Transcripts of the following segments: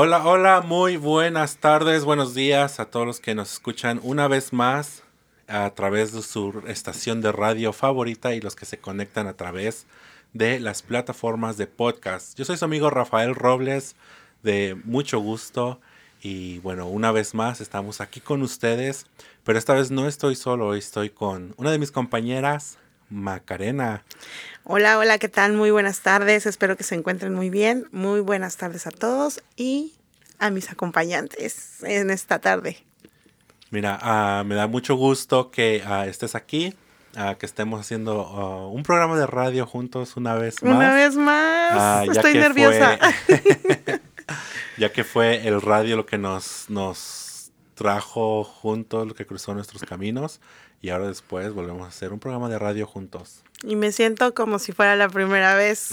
Hola, hola, muy buenas tardes, buenos días a todos los que nos escuchan una vez más a través de su estación de radio favorita y los que se conectan a través de las plataformas de podcast. Yo soy su amigo Rafael Robles, de mucho gusto. Y bueno, una vez más estamos aquí con ustedes, pero esta vez no estoy solo, estoy con una de mis compañeras, Macarena. Hola, hola, ¿qué tal? Muy buenas tardes, espero que se encuentren muy bien. Muy buenas tardes a todos y a mis acompañantes en esta tarde. Mira, ah, me da mucho gusto que ah, estés aquí, ah, que estemos haciendo un programa de radio juntos una vez más. Una vez más. Estoy nerviosa. ya que fue el radio lo que nos, nos trajo juntos, lo que cruzó nuestros caminos. Y ahora después volvemos a hacer un programa de radio juntos. Y me siento como si fuera la primera vez.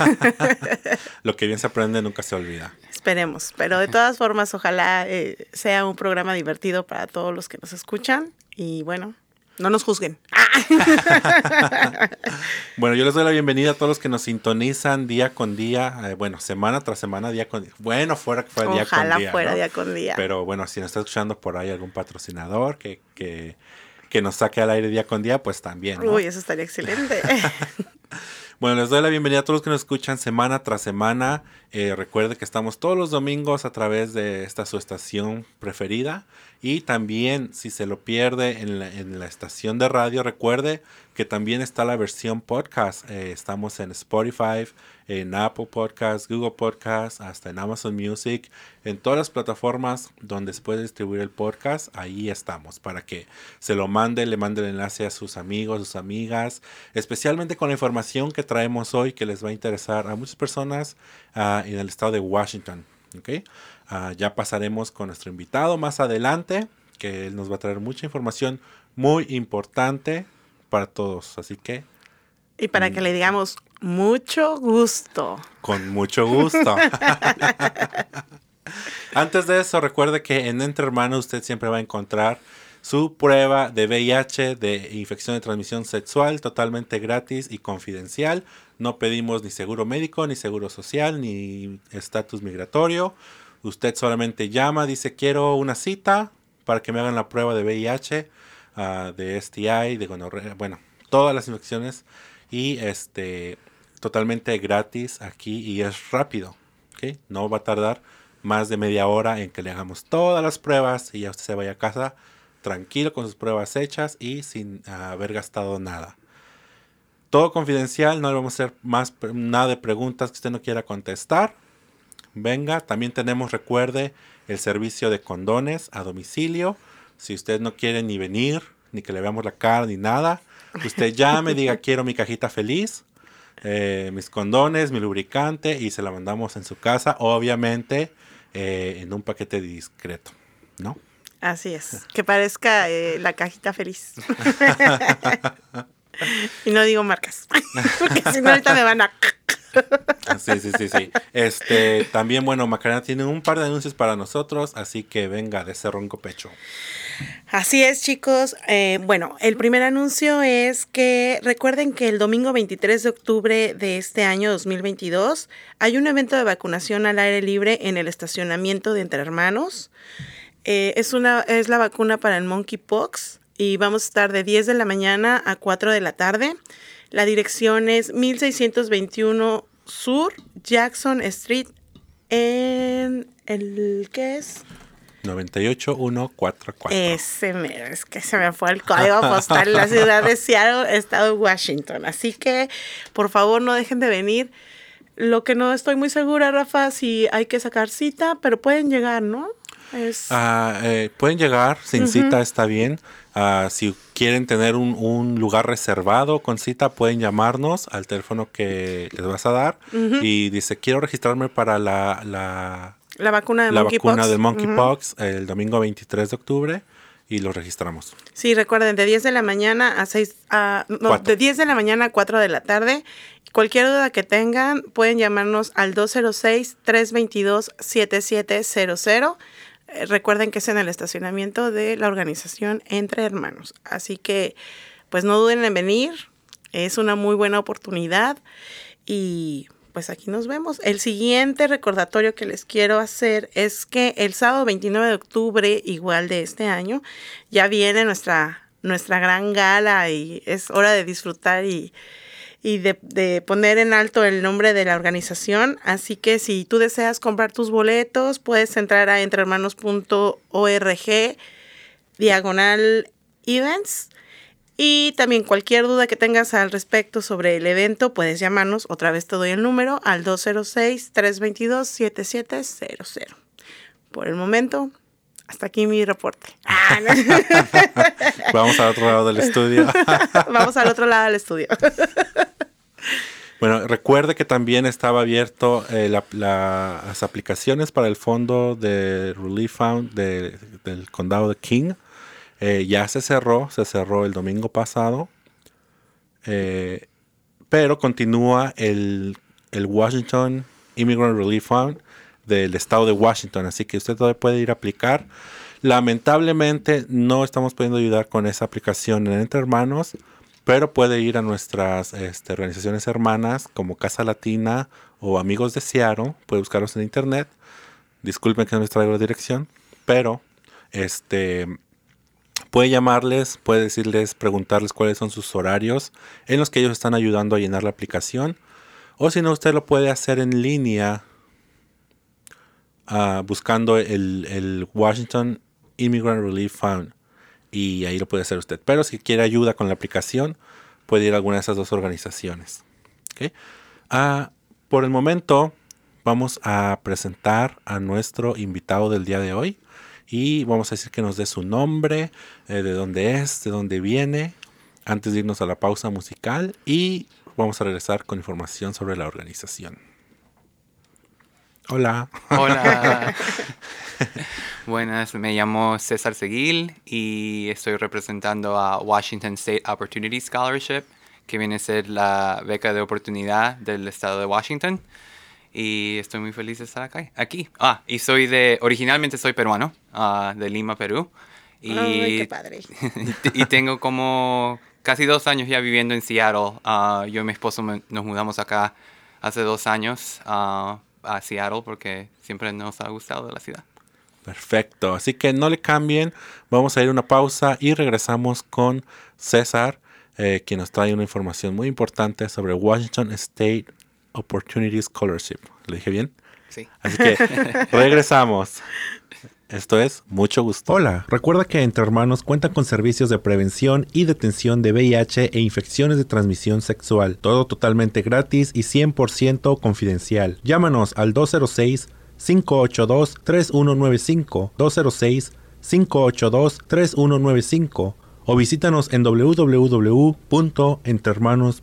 Lo que bien se aprende nunca se olvida. Esperemos, pero de todas formas ojalá eh, sea un programa divertido para todos los que nos escuchan y bueno, no nos juzguen. bueno, yo les doy la bienvenida a todos los que nos sintonizan día con día, eh, bueno, semana tras semana, día con día. Bueno, fuera que fuera día con día. Ojalá fuera día con día. Pero bueno, si nos está escuchando por ahí algún patrocinador que, que que nos saque al aire día con día, pues también. Uy, eso estaría excelente. bueno, les doy la bienvenida a todos los que nos escuchan semana tras semana. Eh, recuerde que estamos todos los domingos a través de esta su estación preferida. Y también, si se lo pierde en la, en la estación de radio, recuerde que también está la versión podcast. Eh, estamos en Spotify, en Apple Podcasts, Google Podcasts, hasta en Amazon Music, en todas las plataformas donde se puede distribuir el podcast, ahí estamos, para que se lo mande, le mande el enlace a sus amigos, sus amigas, especialmente con la información que traemos hoy que les va a interesar a muchas personas uh, en el estado de Washington. ¿okay? Uh, ya pasaremos con nuestro invitado más adelante, que él nos va a traer mucha información muy importante para todos, así que... Y para que le digamos mucho gusto. Con mucho gusto. Antes de eso, recuerde que en Entre Hermanos usted siempre va a encontrar su prueba de VIH de infección de transmisión sexual totalmente gratis y confidencial. No pedimos ni seguro médico, ni seguro social, ni estatus migratorio. Usted solamente llama, dice quiero una cita para que me hagan la prueba de VIH, ah, de STI, de gonorrea, bueno, todas las infecciones y este totalmente gratis aquí y es rápido. ¿okay? No va a tardar más de media hora en que le hagamos todas las pruebas y ya usted se vaya a casa tranquilo con sus pruebas hechas y sin haber gastado nada. Todo confidencial, no le vamos a hacer más nada de preguntas que usted no quiera contestar. Venga, también tenemos, recuerde, el servicio de condones a domicilio. Si usted no quiere ni venir, ni que le veamos la cara, ni nada, usted llame, diga quiero mi cajita feliz eh, mis condones, mi lubricante y se la mandamos en su casa, obviamente eh, en un paquete discreto, ¿no? Así es, que parezca eh, la cajita feliz. y no digo marcas, porque si no ahorita me van a... Sí, sí, sí, sí. Este, también, bueno, Macarena tiene un par de anuncios para nosotros, así que venga de ese ronco pecho. Así es, chicos. Eh, bueno, el primer anuncio es que recuerden que el domingo 23 de octubre de este año 2022 hay un evento de vacunación al aire libre en el estacionamiento de Entre Hermanos. Eh, es, una, es la vacuna para el monkeypox y vamos a estar de 10 de la mañana a 4 de la tarde. La dirección es 1621 Sur Jackson Street en el ¿qué es? 98144. Ese es que se me fue el código postal en la ciudad de Seattle, estado de Washington. Así que, por favor, no dejen de venir. Lo que no estoy muy segura, Rafa, si hay que sacar cita, pero pueden llegar, ¿no? Ah, eh, pueden llegar sin cita, está bien. Ah, si quieren tener un, lugar reservado con cita, pueden llamarnos al teléfono que les vas a dar y dice, quiero registrarme para la, la la vacuna de la vacuna del monkeypox el domingo 23 de octubre y lo registramos. Sí, recuerden, de 10 de la mañana a 6, a, no, de 10 de la mañana a 4 de la tarde. Cualquier duda que tengan, pueden llamarnos al 206-322-7700. Eh, recuerden que es en el estacionamiento de la organización Entre Hermanos. Así que, pues no duden en venir. Es una muy buena oportunidad y pues aquí nos vemos. El siguiente recordatorio que les quiero hacer es que el sábado 29 de octubre, igual de este año, ya viene nuestra, nuestra gran gala y es hora de disfrutar y, y de, de, poner en alto el nombre de la organización. Así que si tú deseas comprar tus boletos, puedes entrar a entrehermanos.org diagonal events y también cualquier duda que tengas al respecto sobre el evento, puedes llamarnos, otra vez te doy el número, al 206-322-7700. Por el momento, hasta aquí mi reporte. Ah, Vamos al otro lado del estudio. Vamos al otro lado del estudio. Bueno, recuerde que también estaba abierto eh, la, la, las aplicaciones para el fondo de Relief Fund de, del condado de King. Eh, ya se cerró, se cerró el domingo pasado, eh, pero continúa el, el, Washington Immigrant Relief Fund del estado de Washington, así que usted todavía puede ir a aplicar. Lamentablemente no estamos pudiendo ayudar con esa aplicación en Entre Hermanos, pero puede ir a nuestras este, organizaciones hermanas como Casa Latina o Amigos de Seattle, puede buscarlos en internet. Disculpen que no les traigo la dirección, pero este Puede llamarles, puede decirles, preguntarles cuáles son sus horarios en los que ellos están ayudando a llenar la aplicación. O si no, usted lo puede hacer en línea uh, buscando el, Washington Immigrant Relief Fund. Y ahí lo puede hacer usted. Pero si quiere ayuda con la aplicación, puede ir a alguna de esas dos organizaciones. ¿Okay? Uh, por el momento, vamos a presentar a nuestro invitado del día de hoy y vamos a decir que nos dé su nombre, eh, de dónde es, de dónde viene, antes de irnos a la pausa musical y vamos a regresar con información sobre la organización. Hola. Hola. Buenas, me llamo César Seguil y estoy representando a Washington State Opportunity Scholarship, que viene a ser la beca de oportunidad del estado de Washington y estoy muy feliz de estar acá, aquí. Ah, y soy de, originalmente soy peruano, uh, de Lima, Perú. Y, Ay, qué padre. y tengo como casi dos años ya viviendo en Seattle. Uh, yo y mi esposo me, nos mudamos acá hace dos años uh, a Seattle porque siempre nos ha gustado la ciudad. Perfecto, así que no le cambien, vamos a ir a una pausa y regresamos con César, eh, quien nos trae una información muy importante sobre Washington State Opportunity Scholarship. ¿Lo dije bien? Sí. Así que regresamos. Esto es mucho gusto. Hola, recuerda que Entre Hermanos cuenta con servicios de prevención y detención de VIH e infecciones de transmisión sexual. Todo totalmente gratis y 100% confidencial. Llámanos al 206 582 3195 206 582 3195 o visítanos en www.entermanos.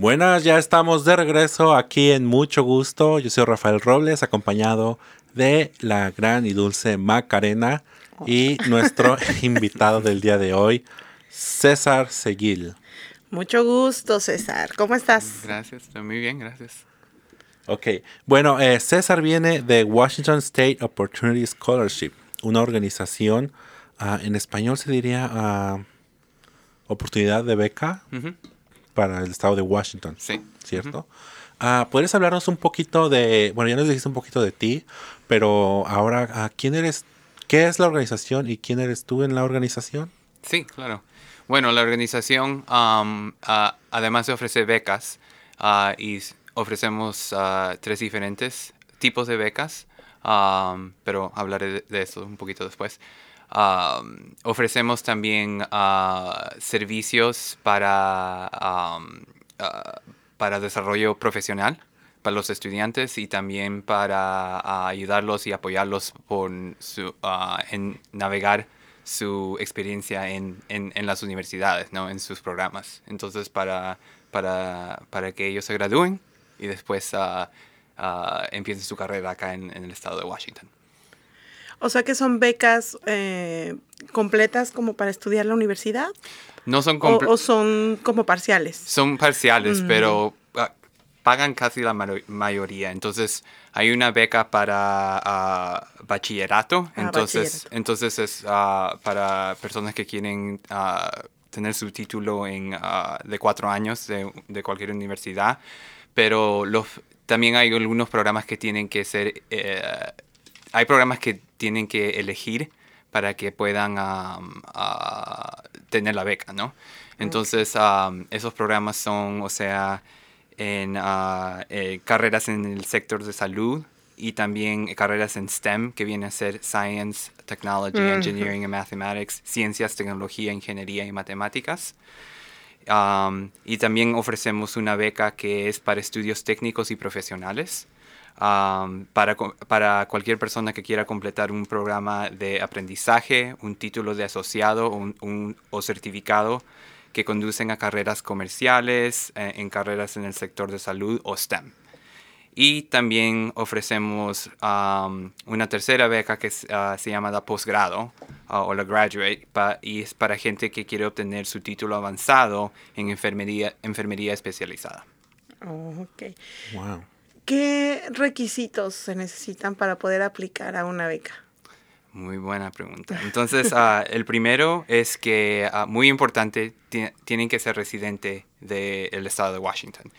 Buenas, ya estamos de regreso aquí en Mucho Gusto. Yo soy Rafael Robles, acompañado de la gran y dulce Macarena y nuestro invitado del día de hoy, César Seguil. Mucho gusto, César. ¿Cómo estás? Gracias, estoy muy bien, gracias. Ok, bueno, eh, César viene de Washington State Opportunity Scholarship una organización, uh, en español se diría uh, oportunidad de beca uh -huh. Para el estado de Washington. Sí. ¿Cierto? -huh. ¿Puedes hablarnos un poquito de, bueno, ya nos dijiste un poquito de ti, pero ahora, ¿quién eres? ¿Qué es la organización y quién eres tú en la organización? Sí, claro. Bueno, la organización, um, además de ofrecer becas, y ofrecemos tres diferentes tipos de becas. Um, pero hablaré de, de, eso un poquito después. Um, ofrecemos también uh, servicios para, um, uh, para desarrollo profesional para los estudiantes y también para uh, ayudarlos y apoyarlos por su, en navegar su experiencia en, en, en, las universidades, ¿no? en sus programas. Entonces, para, para, para que ellos se gradúen y después ah, empiecen su carrera acá en el estado de Washington. O sea que son becas eh, completas como para estudiar la universidad. No son O, o son como parciales. Son parciales, Mm. pero ah, pagan casi la mayoría. Entonces, hay una beca para ah, bachillerato. Ah, entonces, bachillerato. entonces es ah, para personas que quieren tener su título en, de cuatro años de, de cualquier universidad. Pero los, también hay algunos programas que tienen que ser... eh, hay programas que tienen que elegir para que puedan am, ah, tener la beca, ¿no? Entonces, am, esos programas son, o sea, en ah, eh, carreras en el sector de salud y también carreras en STEM, que viene a ser Science, Technology, Engineering and Mathematics, Ciencias, Tecnología, Ingeniería y Matemáticas. Um, y también ofrecemos una beca que es para estudios técnicos y profesionales. Um, para, para cualquier persona que quiera completar un programa de aprendizaje, un título de asociado o, un- un- o certificado que conducen a carreras comerciales, eh, en carreras en el sector de salud o STEM. Y también ofrecemos um, una tercera beca que ah, se llama la posgrado ah, o la graduate pa- y es para gente que quiere obtener su título avanzado en enfermería, enfermería especializada. Oh, ok. Wow. ¿Qué requisitos se necesitan para poder aplicar a una beca? Muy buena pregunta. Entonces, ah, el primero es que, ah, muy importante, ti- tienen que ser residente del estado de Washington.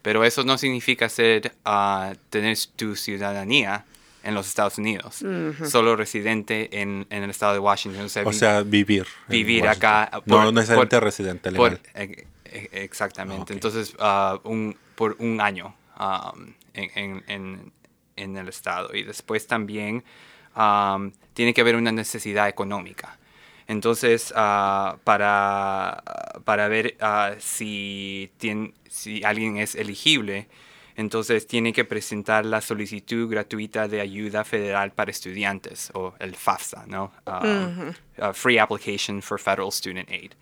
Pero eso no significa ser, ah, tener tu ciudadanía en los Estados Unidos. Solo residente en, en el estado de Washington. O sea, O vi- sea, vivir. Vivir acá no por- necesariamente por- residente por- legal. e- e- exactamente. Entonces, un, por un año um, en, en- en- en el estado. Y después también um, tiene que haber una necesidad económica. Entonces, ah, para, para ver ah, si, tien- si alguien es elegible, entonces tiene que presentar la solicitud gratuita de ayuda federal para estudiantes, o el FAFSA, ¿no? Ah, Free Application for Federal Student Aid.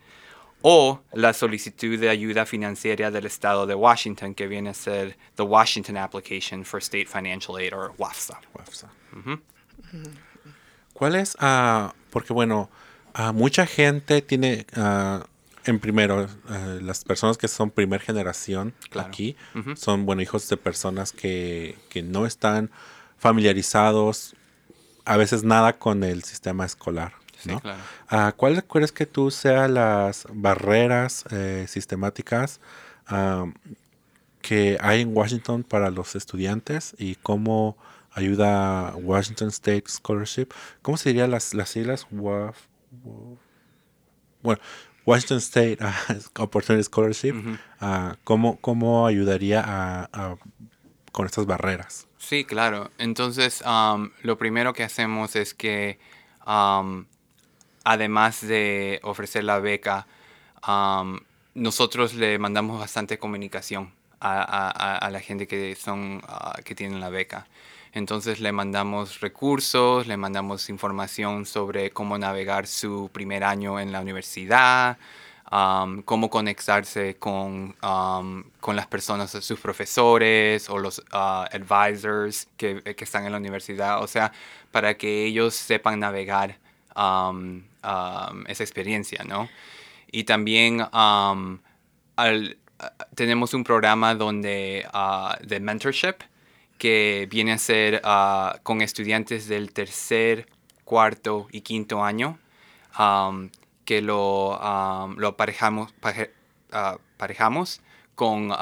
O la solicitud de ayuda financiera del estado de Washington, que viene a ser the Washington Application for State Financial Aid, o WAFSA. WAFSA. ¿Cuál es? ah, porque bueno, ah, mucha gente tiene, ah, en primero, las personas que son primer generación Claro. aquí, son, bueno, hijos de personas que, que no están familiarizados, a veces nada con el sistema escolar. Sí, ¿no? claro. Ah, ¿Cuáles crees que tú sean las barreras eh, sistemáticas que hay en Washington para los estudiantes y cómo ayuda Washington State Scholarship? ¿Cómo se dirían las, las siglas? WAF, WAF. Bueno, Washington State ah, Opportunity Scholarship. ah, ¿cómo, ¿Cómo ayudaría a, a- con estas barreras? Sí, claro. Entonces, lo primero que hacemos es que, además de ofrecer la beca, nosotros le mandamos bastante comunicación a, la gente que, son, ah, que tienen la beca. Entonces le mandamos recursos, le mandamos información sobre cómo navegar su primer año en la universidad, cómo conectarse con, con las personas, sus profesores o los ah, advisors que, están en la universidad, o sea, para que ellos sepan navegar um, esa experiencia, ¿no? Y también um, al- tenemos un programa donde ah, de mentorship que viene a ser ah, con estudiantes del tercer, cuarto y quinto año, que lo, lo ah, parejamos con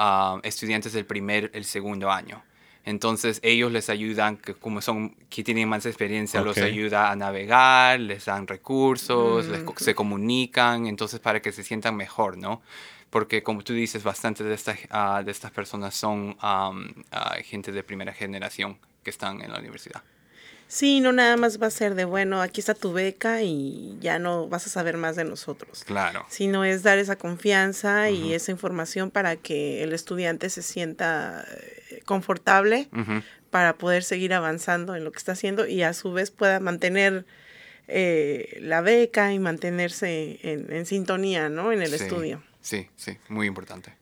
estudiantes del primer, el segundo año. Entonces ellos les ayudan, que como son, que tienen más experiencia, los ayuda a navegar, les dan recursos, les co- se comunican, entonces para que se sientan mejor, ¿no? Porque como tú dices, bastante de estas, ah, de estas personas son ah, gente de primera generación que están en la universidad. Sí, no nada más va a ser de, bueno, aquí está tu beca y ya no vas a saber más de nosotros. Claro. Sino es dar esa confianza y esa información para que el estudiante se sienta confortable para poder seguir avanzando en lo que está haciendo y a su vez pueda mantener eh, la beca y mantenerse en, en sintonía, ¿no? En el Sí, estudio. Sí, sí, muy importante.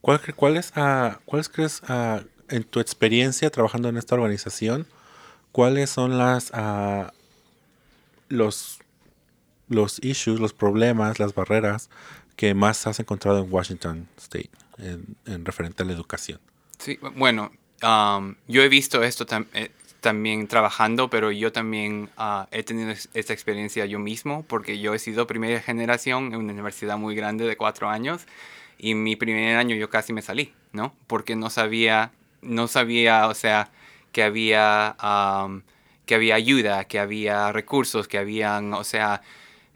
¿Cuál, cre- cuáles, ah, ¿Cuáles crees, ah, en tu experiencia trabajando en esta organización, cuáles son las ah, los, los issues, los problemas, las barreras que más has encontrado en Washington State en, en referente a la educación? Sí, bueno, um, yo he visto esto tam- eh, también trabajando, pero yo también ah, he tenido es- esta experiencia yo mismo, porque yo he sido primera generación en una universidad muy grande de cuatro años, y mi primer año yo casi me salí, ¿no? Porque no sabía, no sabía, o sea, que había, um, que había ayuda, que había recursos, que habían, o sea,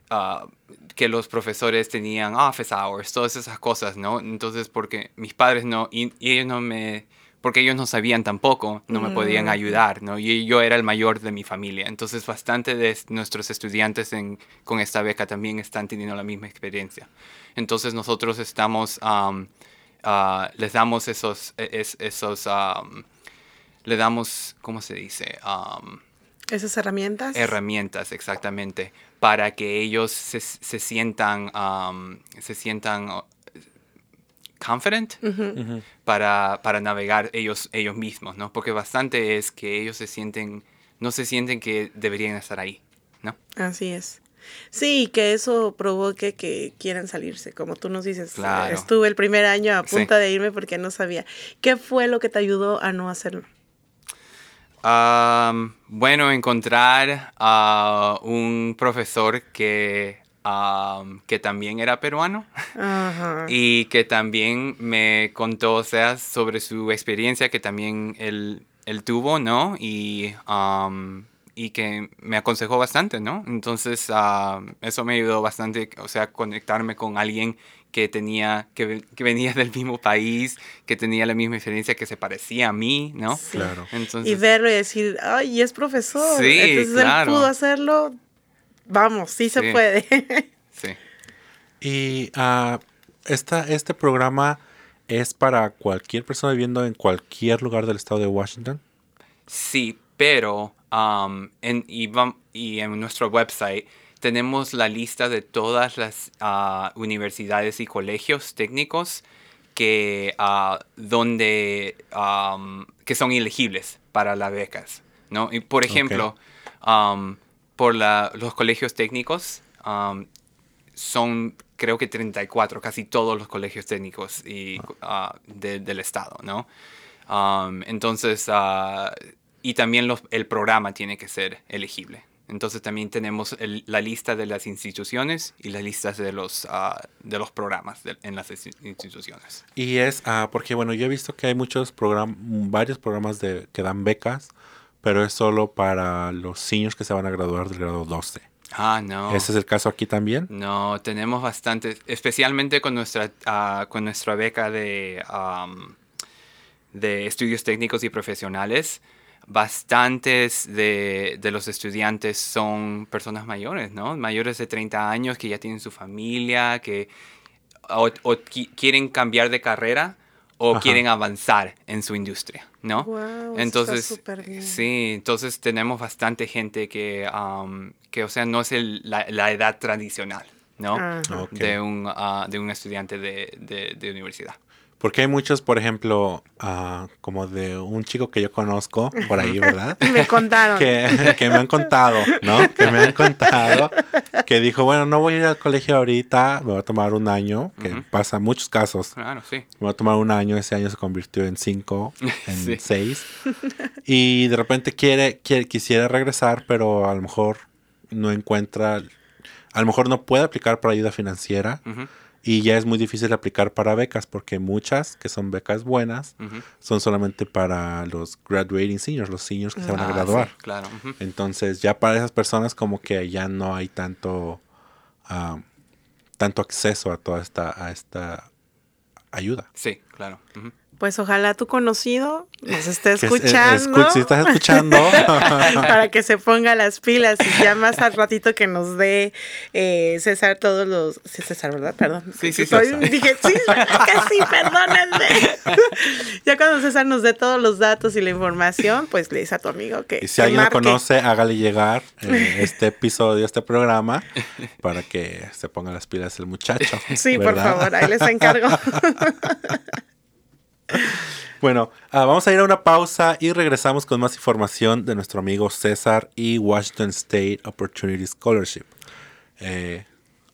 ah, que los profesores tenían office hours, todas esas cosas, ¿no? Entonces, porque mis padres no, y, y ellos no me, porque ellos no sabían tampoco, no me podían Mm. ayudar, ¿no? Y yo era el mayor de mi familia. Entonces, bastante de es- nuestros estudiantes en, con esta beca también están teniendo la misma experiencia. Entonces, nosotros estamos, um, ah, les damos esos, e- es- esos, um, le damos, ¿cómo se dice? Um, Esas herramientas. herramientas exactamente para que ellos se, se sientan um, se sientan uh, confident para, para navegar ellos ellos mismos no porque bastante es que ellos se sienten no se sienten que deberían estar ahí no Así es. Sí, que eso provoque que quieran salirse, como tú nos dices. Claro. Estuve el primer año a Sí. punto de irme porque no sabía. ¿Qué fue lo que te ayudó a no hacerlo? Um, bueno, encontrar a un profesor que, que también era peruano y que también me contó, o sea, sobre su experiencia que también él, él tuvo, ¿no? Y, um, y que me aconsejó bastante, ¿no? Entonces, eso me ayudó bastante, o sea, conectarme con alguien que tenía, que, ve- que venía del mismo país, que tenía la misma experiencia, que se parecía a mí, ¿no? Sí. Claro. Entonces, Y verlo y decir, ay, es profesor. Sí, Entonces claro. él pudo hacerlo. Vamos, sí, se Sí. puede. sí. Y ah, esta, este programa es para cualquier persona viviendo en cualquier lugar del estado de Washington. Sí, pero um, en, y en nuestro website tenemos la lista de todas las ah, universidades y colegios técnicos que, ah, donde, um, que son elegibles para las becas. ¿no? Y por ejemplo, um, por la- los colegios técnicos um, son creo que 34, casi todos los colegios técnicos y, de- del estado, ¿no? Um, entonces, y también los- el programa tiene que ser elegible. Entonces también tenemos el- la lista de las instituciones y las listas de los, ah, de los programas de- en las insti- instituciones. Y es ah, porque, bueno, yo he visto que hay muchos programas, varios programas de, que dan becas, pero es solo para los seniors que se van a graduar del grado 12. Ah, no. ¿Ese es el caso aquí también? No, tenemos bastantes, especialmente con nuestra, ah, con nuestra beca de, am, de estudios técnicos y profesionales. Bastantes de, de los estudiantes son personas mayores, ¿no? Mayores de 30 años que ya tienen su familia, que o, o qui- quieren cambiar de carrera o Ajá. quieren avanzar en su industria, ¿no? Está entonces, súper bien. sí, entonces tenemos bastante gente que, que o sea, no es el- la, la edad tradicional, ¿no? Ok. De, un, ah, de un estudiante de, de- de universidad. Porque hay muchos, por ejemplo, ah, como de un chico que yo conozco por ahí, ¿verdad? Me contaron. que, que me han contado, ¿no? Que me han contado que dijo, bueno, no voy a ir al colegio ahorita, me voy a tomar un año, que pasa en muchos casos. Claro, sí. Me voy a tomar un año, ese año se convirtió en cinco, en Sí. seis. Y de repente quiere, quiere, quisiera regresar, pero a lo mejor no encuentra, a lo mejor no puede aplicar para ayuda financiera. Ujú, Y ya es muy difícil aplicar para becas, porque muchas que son becas buenas son solamente para los graduating seniors, los seniors que se van a Ah, graduar. sí, claro. Entonces ya para esas personas como que ya no hay tanto ah, tanto acceso a toda esta a esta ayuda. Sí, claro. ujú. Pues ojalá tu conocido nos esté es- escuchando. escu- si estás escuchando, para que se ponga las pilas y ya más al ratito que nos dé eh, César todos los... Sí, César, ¿verdad? Perdón. Sí, sí, Soy- César. Dije, sí, que sí, perdónenme. ya cuando César nos dé todos los datos y la información, pues le dice a tu amigo que y si que alguien lo conoce, hágale llegar eh, este episodio, este programa, para que se ponga las pilas el muchacho. Sí, por favor, ahí les encargo. Bueno, ah, vamos a ir a una pausa y regresamos con más información de nuestro amigo César y Washington State Opportunity Scholarship. Eh,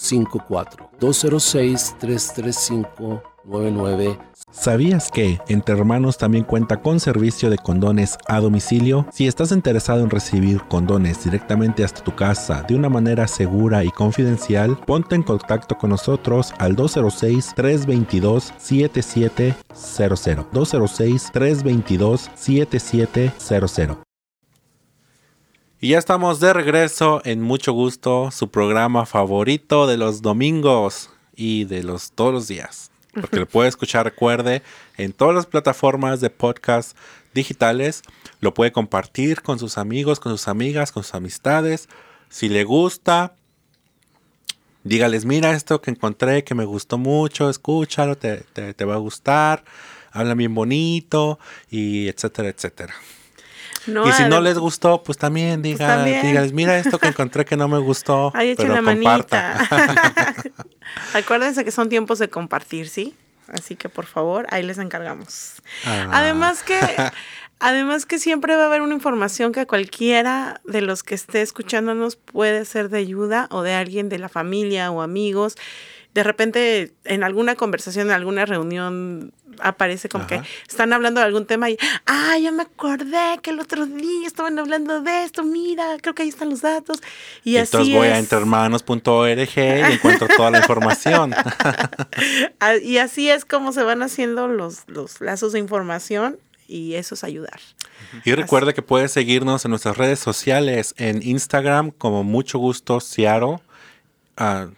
206-335-9954. 206-335-9954. ¿Sabías que Entre Hermanos también cuenta con servicio de condones a domicilio? Si estás interesado en recibir condones directamente hasta tu casa de una manera segura y confidencial, ponte en contacto con nosotros al 206-322-7700. 206-322-7700. Y ya estamos de regreso en mucho gusto, su programa favorito de los domingos y de los todos los días. Porque lo puede escuchar, recuerde, en todas las plataformas de podcast digitales. Lo puede compartir con sus amigos, con sus amigas, con sus amistades. Si le gusta, dígales, mira esto que encontré, que me gustó mucho, escúchalo, te, te- te va a gustar. Habla bien bonito y etcétera, etcétera. No, y si no les gustó, pues también diga, también. dígales, mira esto que encontré que no me gustó, Ahí echen pero la comparta. manita. Acuérdense que son tiempos de compartir, ¿sí? Así que por favor, ahí les encargamos. Ah. Además que, además que siempre va a haber una información que a cualquiera de los que esté escuchándonos puede ser de ayuda o de alguien de la familia o amigos. De repente, en alguna conversación, en alguna reunión, aparece como Ajá. que están hablando de algún tema y, ah, ya me acordé que el otro día estaban hablando de esto, mira, creo que ahí están los datos. Y, Y así entonces voy a es. entrehermanos.org y encuentro toda la información. Ah, Y así es como se van haciendo los, los lazos de información y eso es ayudar. Y recuerde que puede seguirnos en nuestras redes sociales, en Instagram como mucho gusto Ciaro. Ah,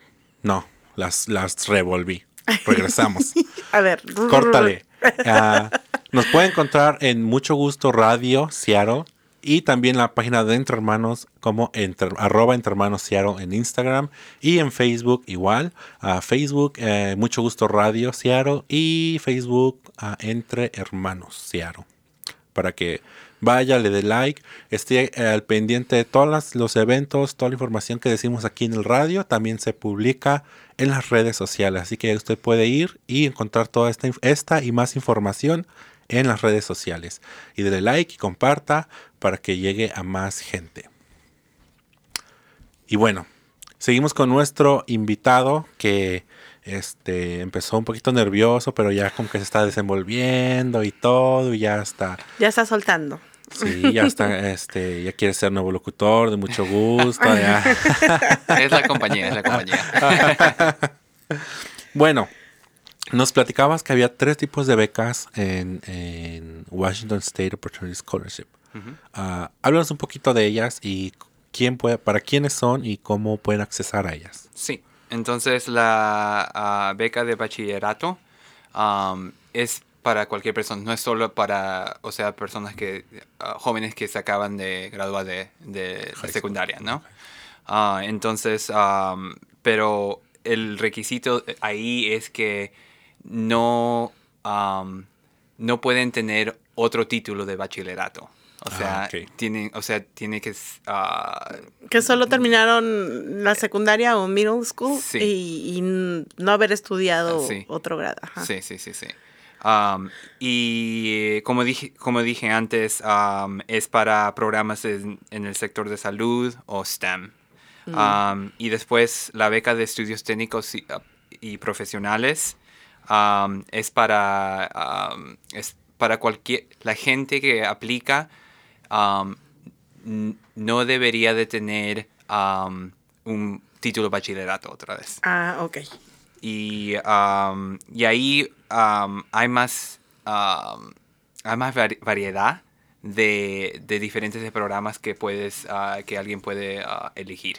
no, las, las revolví. Regresamos. A ver. Córtale. Ah, nos puede encontrar en Mucho Gusto Radio Seattle y también la página de Entre Hermanos como entre, arroba Entre Hermanos Seattle en Instagram y en Facebook igual. a Facebook eh, Mucho Gusto Radio Seattle y Facebook ah, Entre Hermanos Seattle. Para que vaya, le dé like, esté eh, al pendiente de todos los eventos, toda la información que decimos aquí en el radio, también se publica en las redes sociales. Así que usted puede ir y encontrar toda esta, esta y más información en las redes sociales. Y dele like y comparta para que llegue a más gente. Y bueno, seguimos con nuestro invitado que este, empezó un poquito nervioso, pero ya como que se está desenvolviendo y todo, y ya está. Ya está soltando. Sí, ya está, este, ya quiere ser nuevo locutor, de mucho gusto. ya. Es la compañía, es la compañía. Bueno, nos platicabas que había tres tipos de becas en, en Washington State Opportunity Scholarship. Ah, háblanos un poquito de ellas y quién puede, para quiénes son y cómo pueden accesar a ellas. Sí, entonces la ah, beca de bachillerato es para cualquier persona, no es solo para, o sea, personas que, ah, jóvenes que se acaban de graduar de, de secundaria, ¿no? Ah, entonces, am, pero el requisito ahí es que no, am, no pueden tener otro título de bachillerato. O Ah, sea, tienen, o sea, tiene que ah, Que solo terminaron la secundaria o middle school Sí. y, y n- no haber estudiado sí. otro grado. Ajá. Sí, sí, sí, sí. Um, y como dije, como dije antes, um, es para programas en, en el sector de salud o STEM. Um, y después la beca de estudios técnicos y, uh, y profesionales es para es para cualquier la gente que aplica no debería de tener un título de bachillerato otra vez. Ah, ok. Y, um, y ahí um, hay más, um, hay más vari- variedad de, de diferentes programas que, puedes, ah, que alguien puede ah, elegir.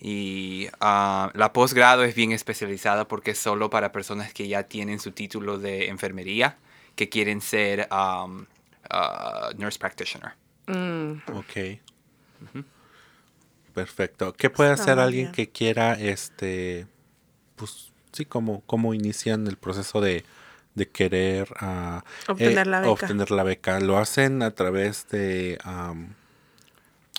Y ah, la posgrado es bien especializada porque es solo para personas que ya tienen su título de enfermería que quieren ser um, uh, nurse practitioner. Ok. Perfecto. ¿Qué puede hacer alguien que quiera, este, pues, sí, como, cómo inician el proceso de, de querer ah, Obtener la beca. obtener la beca? ¿Lo hacen a través de am,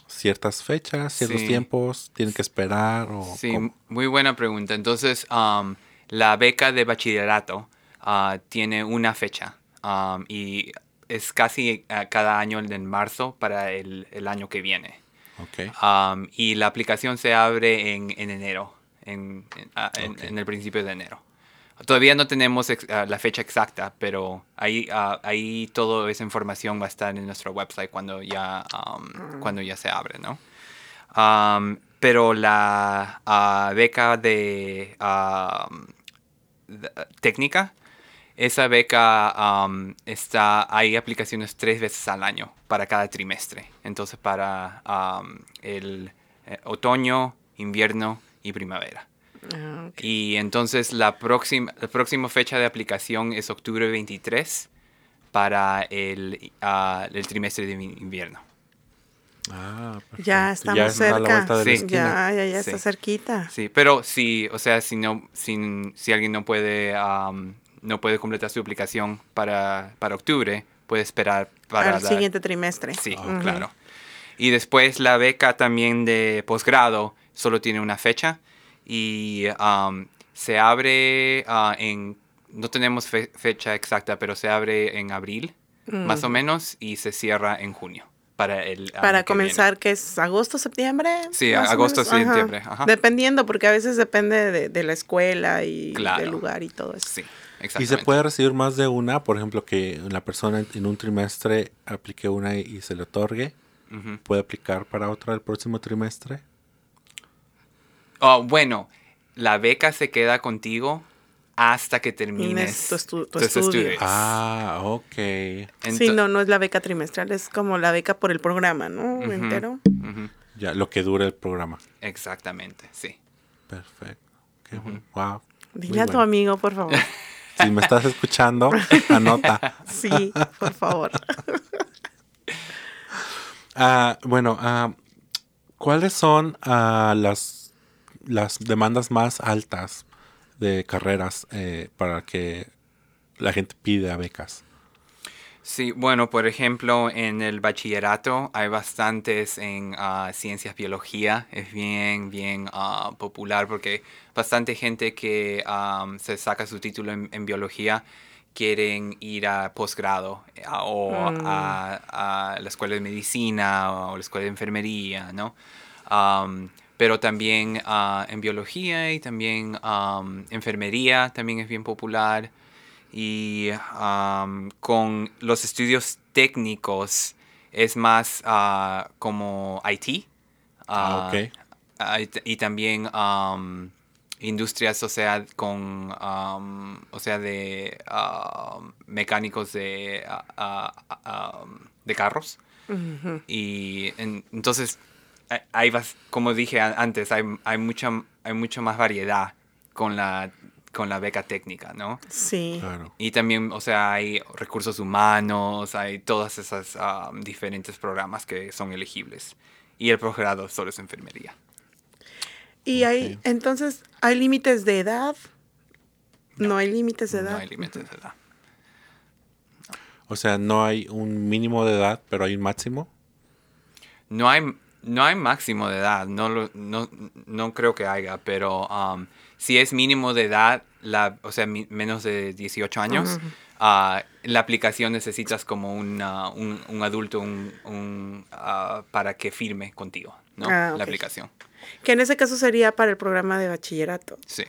ciertas fechas, ciertos Sí. tiempos? ¿Tienen que esperar? O Sí, cómo? muy buena pregunta. Entonces, um, la beca de bachillerato ah, tiene una fecha um, y es casi ah, cada año en marzo para el, el año que viene. Ok. Um, y la aplicación se abre en, en enero, en, en- ah, en- el principio de enero. Todavía no tenemos ex- ah, la fecha exacta, pero ahí, ah, ahí toda esa información va a estar en nuestro website cuando ya, um, cuando ya se abre, ¿no? Um, pero la beca de, um, de- técnica, esa beca um, está, hay aplicaciones tres veces al año para cada trimestre. Entonces para um, el eh, otoño, invierno y primavera. Ah. Y entonces la próxima, la próxima fecha de aplicación es octubre 23 para el, ah, el trimestre de invi- invierno. Ah, Ya estamos Ya cerca. Sí. Ya, ya, ya Sí. está cerquita. Sí, pero si, o sea, si no, si, si alguien no puede, um, no puede completar su aplicación para, para octubre, puede esperar para la- siguiente trimestre. Sí, Ujú. claro. Y después la beca también de posgrado solo tiene una fecha y um, se abre ah, en, no tenemos fe- fecha exacta, pero se abre en abril, más o menos, y se cierra en junio para el Para que viene. comenzar, que es agosto, septiembre. Sí, agosto. Ajá. septiembre, ajá. Dependiendo, porque a veces depende de, de la escuela y Claro. del lugar y todo eso. Sí, ¿Y exactamente. se puede recibir más de una? Por ejemplo, que la persona en- un trimestre aplique una y, y se le otorgue. ¿Puede aplicar para otra el próximo trimestre? Oh, bueno, la beca se queda contigo hasta que termines tu estu- tu tus estudio. estudios. Ah, ok. Sí, no, no es la beca trimestral, es como la beca por el programa, ¿no? Ujú. Entero. Ya, lo que dura el programa. Exactamente, sí. Perfecto. Qué bueno. Wow. Dile Muy a tu amigo, por favor. Si me estás escuchando, anota. Sí, por favor. Ah, bueno, ah, ¿cuáles son las, las demandas más altas de carreras eh, para que la gente pida becas? Sí, bueno, por ejemplo, en el bachillerato hay bastantes en ah, ciencias biología. Es bien, bien ah, popular porque bastante gente que am, se saca su título en, en biología quieren ir a posgrado a- o a, a la escuela de medicina o la escuela de enfermería, ¿no? Pero también ah, en biología y también am, enfermería también es bien popular. Y am, con los estudios técnicos es más ah, como IT. Ok. ah, y, también am, industrias, o sea, con, o sea, de mecánicos de, de carros. Y en- entonces, hay- como dije antes, hay, hay, mucha, hay mucha más variedad con la, con la beca técnica, ¿no? Sí. Claro. Y también, o sea, hay recursos humanos, hay todas esas ah, diferentes programas que son elegibles. Y el posgrado solo es enfermería. Y hay, entonces, ¿hay límites de edad? No hay límites de edad. No hay límites de edad. O sea, no hay un mínimo de edad, pero hay un máximo. No hay, no hay máximo de edad, no, lo- no, no creo que haya, pero um, si es mínimo de edad, la, o sea, mi- menos de 18 años, ah, la aplicación necesitas como una- un, un adulto un, un, ah, para que firme contigo, ¿no? Ah. La aplicación. Que en ese caso sería para el programa de bachillerato. Sí.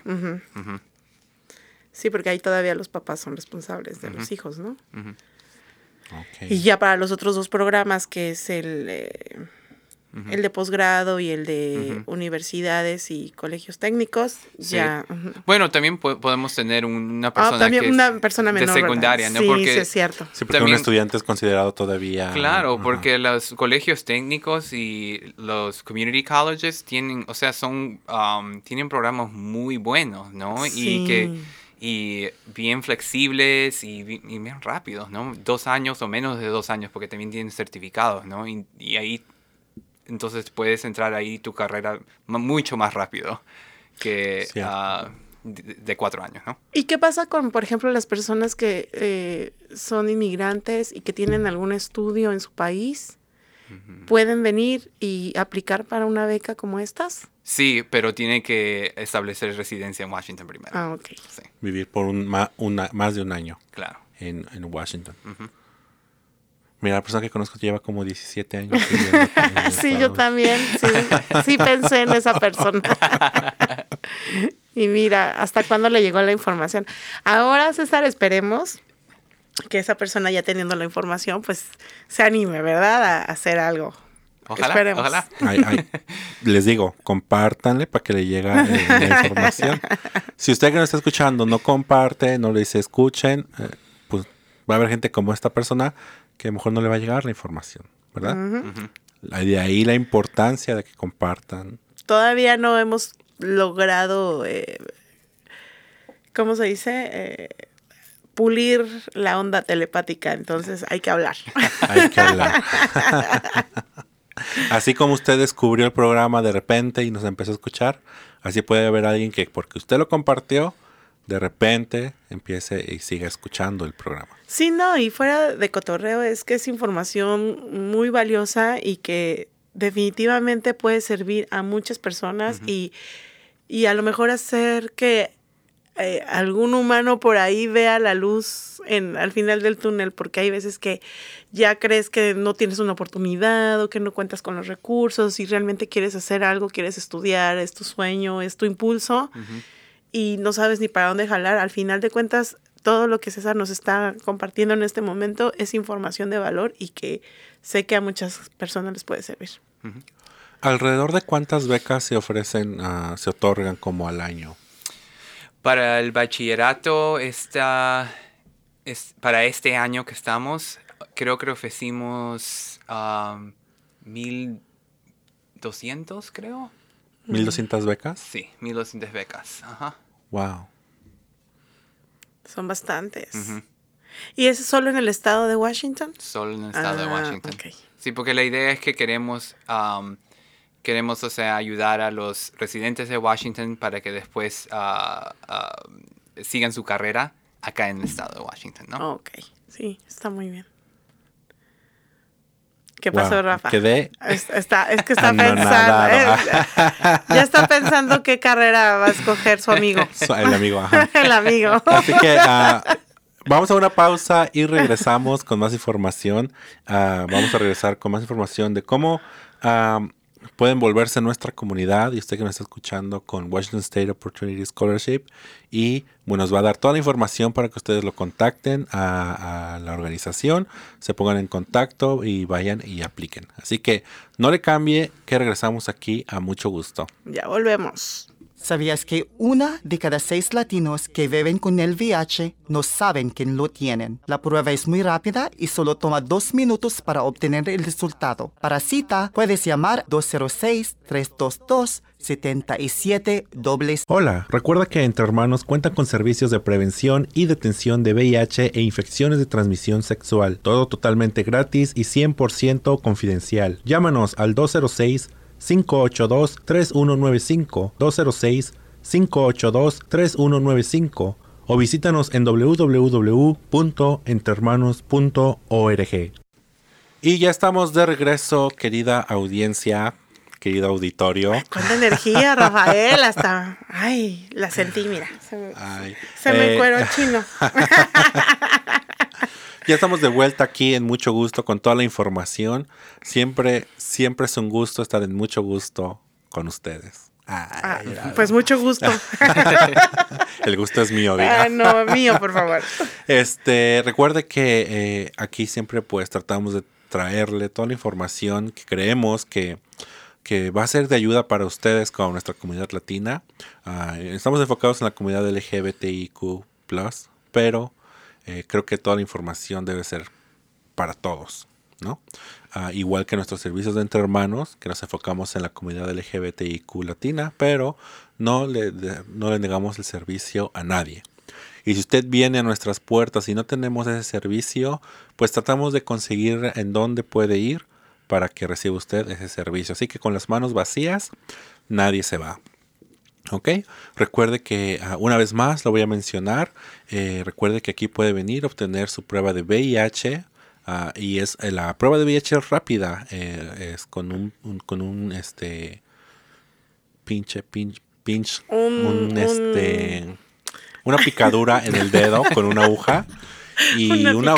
Sí, porque ahí todavía los papás son responsables de los hijos, ¿no? Ok. Y ya para los otros dos programas, que es el, eh, el de posgrado y el de universidades y colegios técnicos, Sí. ya. Bueno, también po- podemos tener una Ah, persona también que es una persona menor. de ¿verdad? secundaria, ¿no? Sí, Porque sí, es cierto. Sí, porque También- un estudiante es considerado todavía. Claro, porque los colegios técnicos y los community colleges tienen, o sea, son, um, tienen programas muy buenos, ¿no? Sí. Y que, y bien flexibles y, bi- y bien rápidos, ¿no? Dos años o menos de dos años porque también tienen certificados, ¿no? Y, y ahí entonces puedes entrar ahí tu carrera mucho más rápido que ah, de, de cuatro años, ¿no? ¿Y qué pasa con, por ejemplo, las personas que eh, son inmigrantes y que tienen algún estudio en su país? ¿Pueden venir y aplicar para una beca como estas? Sí, pero tiene que establecer residencia en Washington primero. Ah, ok. Sí, Vivir por un, ma- una- más de un año claro. en, en Washington. Mira, la persona que conozco lleva como 17 años. Sí, yo también, sí, sí pensé en esa persona. Y mira, hasta cuándo le llegó la información. Ahora, César, esperemos que esa persona ya teniendo la información, pues se anime, ¿verdad? A hacer algo. Ojalá, Esperemos. ojalá. Ay, ay, les digo, compártanle para que le llegue eh, la información. Si usted que nos está escuchando no comparte, no le dice escuchen, eh, pues va a haber gente como esta persona que a lo mejor no le va a llegar la información, ¿verdad? La- De ahí la importancia de que compartan. Todavía no hemos logrado, eh, ¿cómo se dice? Eh, pulir la onda telepática, entonces hay que hablar. Hay que hablar. así como usted descubrió el programa de repente y nos empezó a escuchar, así puede haber alguien que porque usted lo compartió, de repente empiece y siga escuchando el programa. Sí, no, y fuera de cotorreo es que es información muy valiosa y que definitivamente puede servir a muchas personas y, y a lo mejor hacer que eh, algún humano por ahí vea la luz en, al final del túnel, porque hay veces que ya crees que no tienes una oportunidad o que no cuentas con los recursos y realmente quieres hacer algo, quieres estudiar, es tu sueño, es tu impulso y no sabes ni para dónde jalar. Al final de cuentas, todo lo que César nos está compartiendo en este momento es información de valor y que sé que a muchas personas les puede servir. ¿Alrededor de cuántas becas se ofrecen, ah, se otorgan como al año? Para el bachillerato, esta, es, para este año que estamos, creo que ofrecimos um, 1.200, creo. ¿1200 becas? Sí, 1.200 becas. Ajá. Wow. Son bastantes. ¿Y es solo en el estado de Washington? Solo en el estado de Ah, Washington. ok. Sí, porque la idea es que queremos, um, queremos, o sea, ayudar a los residentes de Washington para que después ah, ah, sigan su carrera acá en el estado de Washington, ¿no? Ok, sí, está muy bien. ¿Qué Wow, pasó, Rafa? quedé Es, está, es que está anonadado. pensando. eh, ya está pensando qué carrera va a escoger su amigo. El amigo, ajá. El amigo. Así que ah, vamos a una pausa y regresamos con más información. Ah, vamos a regresar con más información de cómo ah, pueden volverse nuestra comunidad y usted que nos está escuchando con Washington State Opportunity Scholarship. Y bueno, nos va a dar toda la información para que ustedes lo contacten a, a la organización, se pongan en contacto y vayan y apliquen. Así que no le cambie, que regresamos aquí a mucho gusto. Ya volvemos. ¿Sabías que una de cada seis latinos que viven con el VIH no saben que lo tienen? La prueba es muy rápida y solo toma dos minutos para obtener el resultado. Para cita, puedes llamar 206-322-77 Hola, recuerda que Entre Hermanos cuenta con servicios de prevención y detención de VIH e infecciones de transmisión sexual. Todo totalmente gratis y 100% confidencial. Llámanos al 206-582-3195, 206-582-3195 o visítanos en www.entrehermanos.org. Y ya estamos de regreso, querida audiencia, querido auditorio. Cuánta energía, Rafael, hasta. Ay, la sentí, mira. Se me, Ay, se me eh, encueró el chino. Ya estamos de vuelta aquí en mucho gusto con toda la información. Siempre, siempre es un gusto estar en mucho gusto con ustedes. Ah, pues mucho gusto. el gusto es mío, diga. Ah, no, mío, por favor. Este, recuerde que eh, aquí siempre pues tratamos de traerle toda la información que creemos que, que va a ser de ayuda para ustedes con nuestra comunidad latina. Ah, estamos enfocados en la comunidad LGBTIQ+, pero eh, creo que toda la información debe ser para todos, ¿no? Ah, igual que nuestros servicios de entre hermanos, que nos enfocamos en la comunidad LGBTIQ latina, pero no le, no le negamos el servicio a nadie. Y si usted viene a nuestras puertas y no tenemos ese servicio, pues tratamos de conseguir en dónde puede ir para que reciba usted ese servicio. Así que con las manos vacías, nadie se va. ¿Ok? Recuerde que ah, una vez más lo voy a mencionar. eh, recuerde que aquí puede venir a obtener su prueba de VIH. ah, y es eh, la prueba de VIH rápida. eh, es con un, un- con un este pinche pinch pinch Un- este una picadura en el dedo con una aguja y Una una,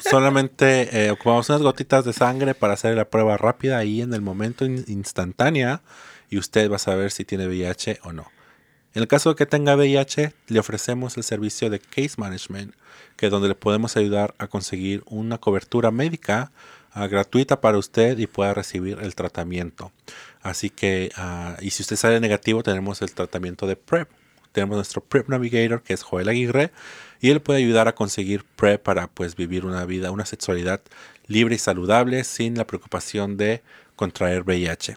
solamente eh, ocupamos unas gotitas de sangre para hacer la prueba rápida ahí en el momento in- instantánea y usted va a saber si tiene VIH o no. En el caso de que tenga VIH, le ofrecemos el servicio de Case Management, que es donde le podemos ayudar a conseguir una cobertura médica ah, gratuita para usted y pueda recibir el tratamiento. Así que, ah, y si usted sale negativo, tenemos el tratamiento de PrEP. Tenemos nuestro PrEP Navigator, que es Joel Aguirre, y él puede ayudar a conseguir PrEP para pues vivir una vida, una sexualidad libre y saludable sin la preocupación de contraer VIH.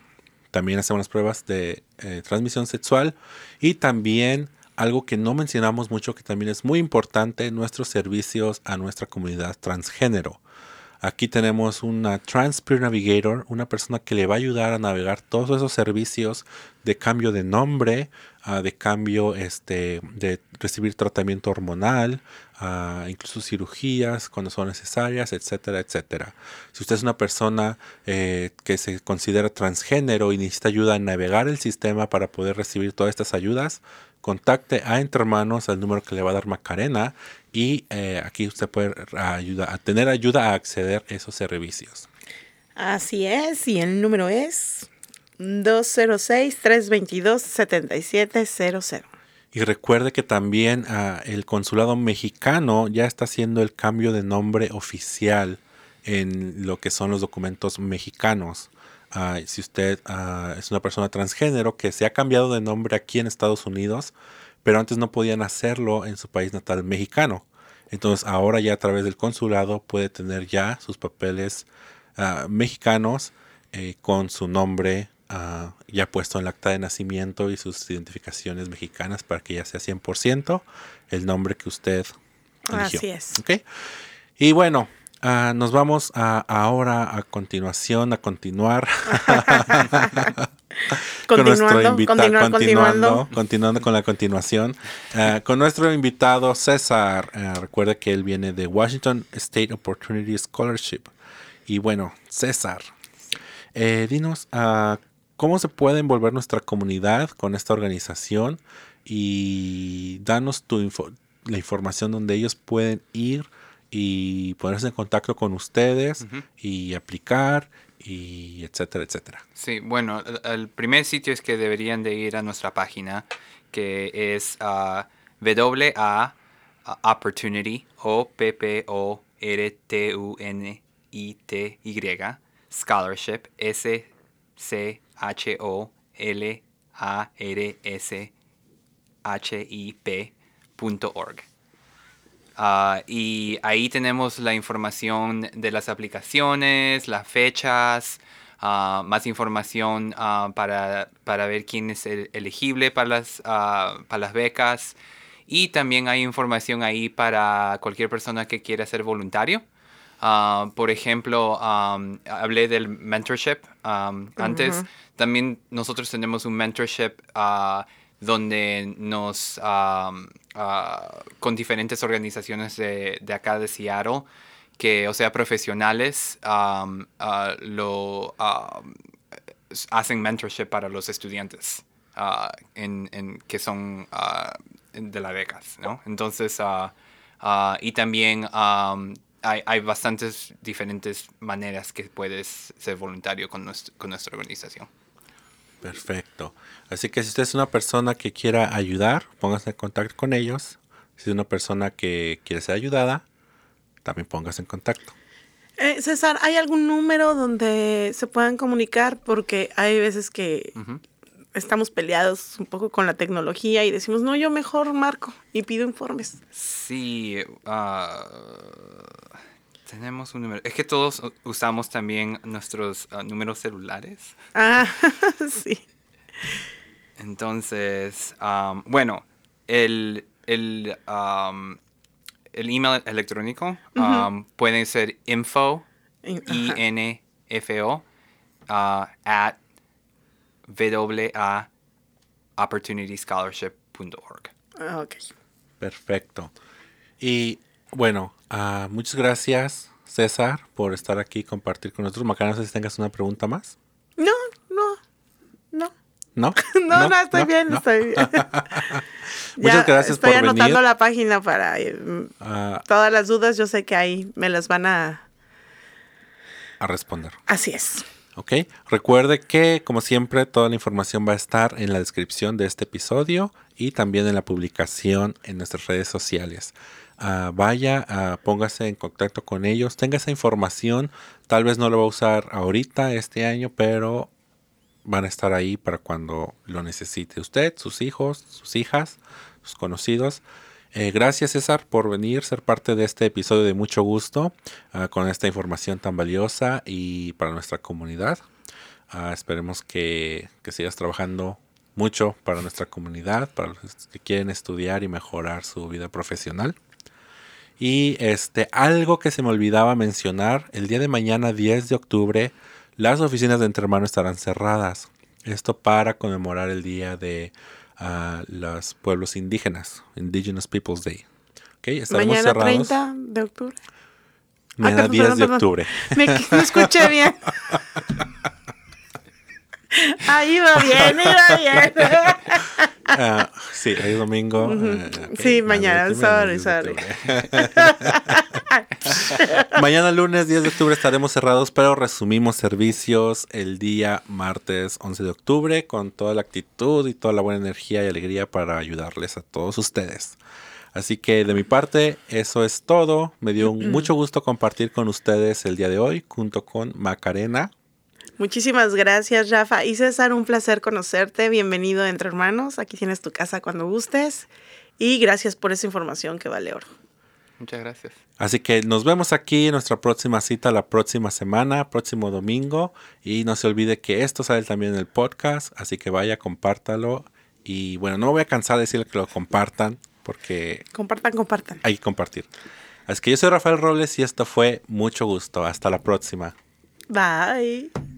También hacemos las pruebas de eh, transmisión sexual y también algo que no mencionamos mucho que también es muy importante, nuestros servicios a nuestra comunidad transgénero. Aquí tenemos una Trans Peer Navigator, una persona que le va a ayudar a navegar todos esos servicios de cambio de nombre, ah, de cambio este, de recibir tratamiento hormonal, ah, incluso cirugías cuando son necesarias, etcétera, etcétera. Si usted es una persona eh, que se considera transgénero y necesita ayuda en navegar el sistema para poder recibir todas estas ayudas, contacte a Entre Hermanos al número que le va a dar Macarena y eh, aquí usted puede ayuda, a tener ayuda a acceder a esos servicios. Así es, y el número es 206-322-7700. Y recuerde que también ah, el consulado mexicano ya está haciendo el cambio de nombre oficial en lo que son los documentos mexicanos. Ah, si usted ah, es una persona transgénero que se ha cambiado de nombre aquí en Estados Unidos, pero antes no podían hacerlo en su país natal mexicano. Entonces ahora ya a través del consulado puede tener ya sus papeles mexicanos eh, con su nombre ah, ya puesto en el acta de nacimiento y sus identificaciones mexicanas para que ya sea 100% el nombre que usted eligió. Así es. ¿Ok? Y bueno, ah, nos vamos a, ahora a continuación, a continuar. con nuestro Continuando, invitado, continuando, continuando. continuando con la continuación, ah, con nuestro invitado César. Ah, recuerda que él viene de Washington State Opportunity Scholarship. Y bueno, César, eh, dinos ah, cómo se puede envolver nuestra comunidad con esta organización y danos tu info- la información donde ellos pueden ir y ponerse en contacto con ustedes y aplicar y etcétera, etcétera. Sí, bueno, el, primer sitio es que deberían de ir a nuestra página, que es ah, WA Opportunity, o P P O R T U N I T Y, Scholarship, S C H O L A R S H I P punto org. Ah, y ahí tenemos la información de las aplicaciones, las fechas, ah, más información ah, para, para ver quién es el- elegible para las, para las becas. Y también hay información ahí para cualquier persona que quiera ser voluntario. Ah, por ejemplo, hablé del mentorship antes. También nosotros tenemos un mentorship ah, donde nos, ah, con diferentes organizaciones de, de acá de Seattle, que, o sea, profesionales, lo hacen mentorship para los estudiantes en, en- que son de las becas, ¿no? Entonces, ah, y también am, hay, hay bastantes diferentes maneras que puedes ser voluntario con, nuestro- con nuestra organización. Perfecto. Así que si usted es una persona que quiera ayudar, póngase en contacto con ellos. Si es una persona que quiere ser ayudada, también póngase en contacto. Eh, César, ¿hay algún número donde se puedan comunicar? Porque hay veces que estamos peleados un poco con la tecnología y decimos, no, yo mejor marco y pido informes. Sí, ah, tenemos un número. Es que todos usamos también nuestros ah, números celulares. Ah, sí. Entonces, bueno, el, el, um, el email electrónico um, puede ser info, In- ajá. I-N-F-O, uh, at WA opportunityscholarship.org. Ah, Ok. Perfecto. Y bueno, ah, muchas gracias, César, por estar aquí y compartir con nosotros. Macarena, no sé si tengas una pregunta más. No, no, no. ¿No? No, no, estoy bien, estoy bien. Muchas gracias estoy por anotando venir. la página para Ah, todas las dudas. Yo sé que ahí me las van a. a responder. Así es. ¿Ok? Recuerde que, como siempre, toda la información va a estar en la descripción de este episodio y también en la publicación en nuestras redes sociales. Ah, vaya, ah, póngase en contacto con ellos, tenga esa información. Tal vez no lo va a usar ahorita, este año, pero van a estar ahí para cuando lo necesite usted, sus hijos, sus hijas, sus conocidos. Eh, gracias César por venir, ser parte de este episodio de mucho gusto ah, con esta información tan valiosa y para nuestra comunidad. Esperemos que, que sigas trabajando mucho para nuestra comunidad, para los que quieren estudiar y mejorar su vida profesional. Y este, algo que se me olvidaba mencionar, el día de mañana 10 de octubre, las oficinas de Entre Hermanos estarán cerradas. Esto para conmemorar el día de ah, los pueblos indígenas, Indigenous Peoples Day. Ok, estaremos Mañana cerrados. 30 de octubre. Mañana Ah, perdón, 10 de perdón, octubre. Me, me escuché bien. Ahí va bien, iba bien. Ah, sí, es domingo. ok, Sí, mañana mañana, 10 de sorry, octubre. Mañana lunes 10 de octubre estaremos cerrados, pero resumimos servicios el día martes 11 de octubre con toda la actitud y toda la buena energía y alegría para ayudarles a todos ustedes. Así que de mi parte, eso es todo. Me dio mucho gusto compartir con ustedes el día de hoy junto con Macarena. Muchísimas gracias, Rafa. Y César, un placer conocerte. Bienvenido a Entre Hermanos. Aquí tienes tu casa cuando gustes. Y gracias por esa información que vale oro. Muchas gracias. Así que nos vemos aquí en nuestra próxima cita la próxima semana, próximo domingo. Y no se olvide que esto sale también en el podcast. Así que vaya, compártalo. Y bueno, no me voy a cansar de decirle que lo compartan porque Compartan, compartan. hay que compartir. Así que yo soy Rafael Robles y esto fue mucho gusto. Hasta la próxima. Bye.